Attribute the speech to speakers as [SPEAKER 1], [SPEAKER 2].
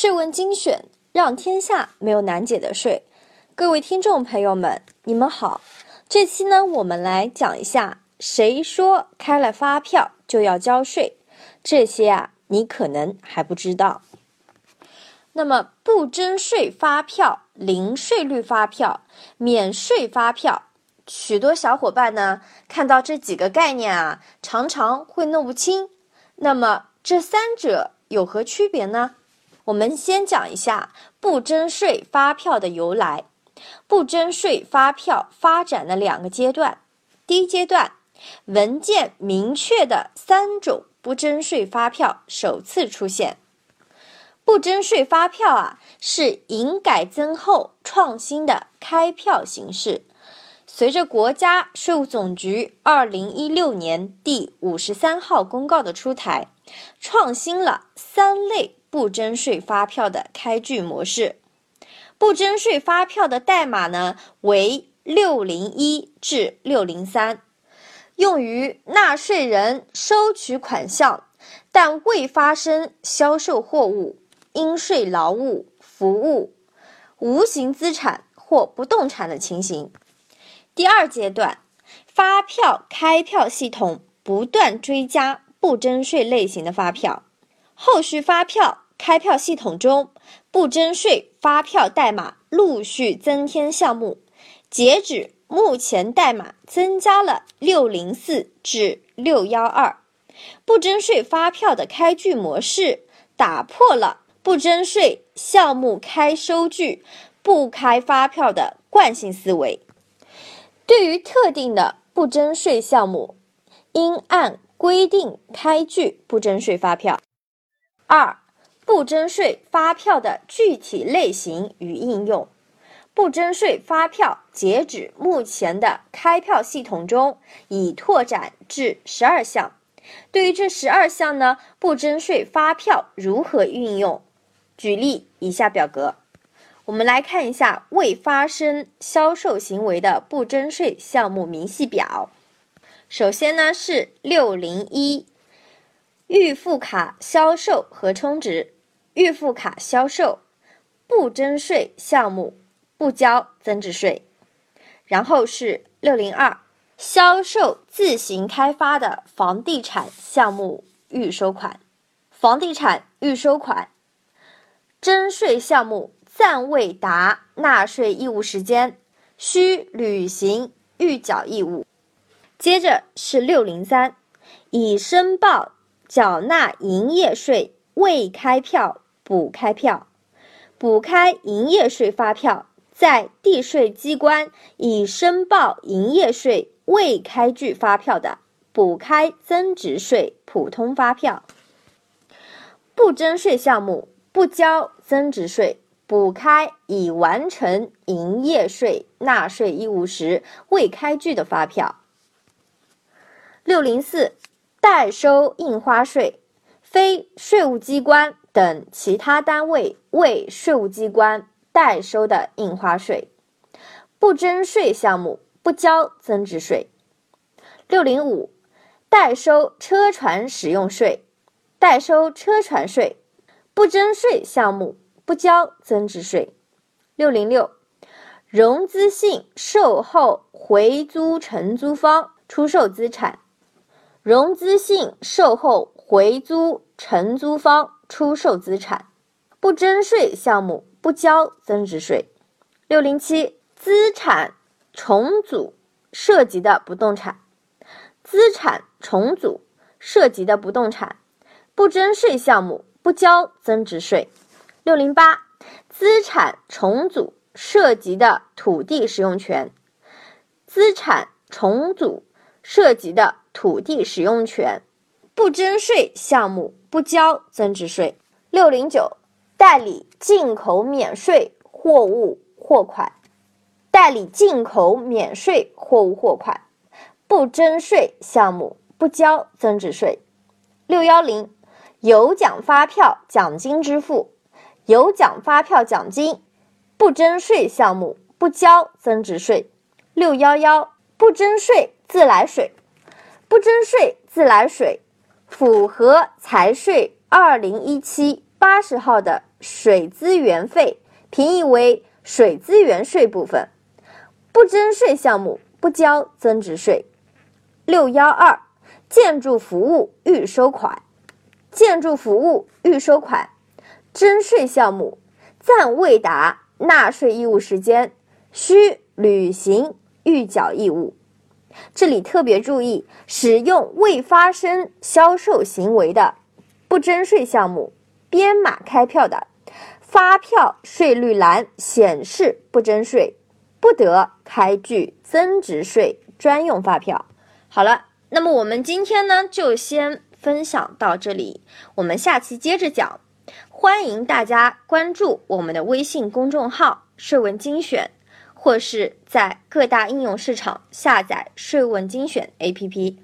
[SPEAKER 1] 税问精选，让天下没有难解的税。各位听众朋友们，你们好。这期呢，我们来讲一下，谁说开了发票就要交税？这些啊，你可能还不知道。那么，不征税发票、零税率发票、免税发票，许多小伙伴呢，看到这几个概念啊，常常会弄不清。那么，这三者有何区别呢？我们先讲一下不征税发票的由来。不征税发票发展的两个阶段，第一阶段，文件明确的三种不征税发票首次出现。不征税发票啊，是营改增后创新的开票形式。随着国家税务总局二零一六年第五十三号公告的出台，创新了三类不征税发票的开具模式。不征税发票的代码呢为六零一至六零三，用于纳税人收取款项但未发生销售货物、应税劳务、服务、无形资产或不动产的情形。第二阶段，发票开票系统不断追加不征税类型的发票，后续发票开票系统中。不征税发票代码陆续增添项目，截止目前代码增加了六零四至六幺二。不征税发票的开具模式打破了不征税项目开收据不开发票的惯性思维。对于特定的不征税项目，应按规定开具不征税发票。二。不征税发票的具体类型与应用。不征税发票截止目前的开票系统中已拓展至十二项。对于这十二项呢，不征税发票如何运用？举例以下表格，我们来看一下未发生销售行为的不征税项目明细表。首先呢是六零一预付卡销售和充值。预付卡销售不征税项目不交增值税，然后是六零二销售自行开发的房地产项目预收款，房地产预收款征税项目暂未达纳税义务时间，需履行预缴义务。接着是六零三已申报缴纳营业税。未开票补开票，补开营业税发票，在地税机关已申报营业税未开具发票的，补开增值税普通发票。不征税项目不交增值税，补开已完成营业税纳税义务时未开具的发票。六零四代收印花税。非税务机关等其他单位为税务机关代收的印花税，不征税项目不交增值税。六零五，代收车船使用税，代收车船税，不征税项目不交增值税。六零六，融资性售后回租承租方出售资产，融资性售后。回租承租方出售资产，不征税项目不交增值税。六零七，资产重组涉及的不动产，资产重组涉及的不动产，不征税项目不交增值税。六零八，资产重组涉及的土地使用权，资产重组涉及的土地使用权。不征税项目不交增值税。六零九，代理进口免税货物货款，代理进口免税货物货款，不征税项目不交增值税。六幺零，有奖发票奖金支付，有奖发票奖金，不征税项目不交增值税。六幺幺，不征税自来水，不征税自来水。符合财税二零一七八十号的水资源费，平译为水资源税部分。不征税项目不交增值税。六幺二，建筑服务预收款，建筑服务预收款征税项目暂未达纳税义务时间，需履行预缴义务。这里特别注意，使用未发生销售行为的不征税项目编码开票的，发票税率栏显示不征税。不得开具增值税专用发票。好了，那么我们今天呢就先分享到这里，我们下期接着讲。欢迎大家关注我们的微信公众号“税问精选”，或是在各大应用市场下载“税问精选 ”APP。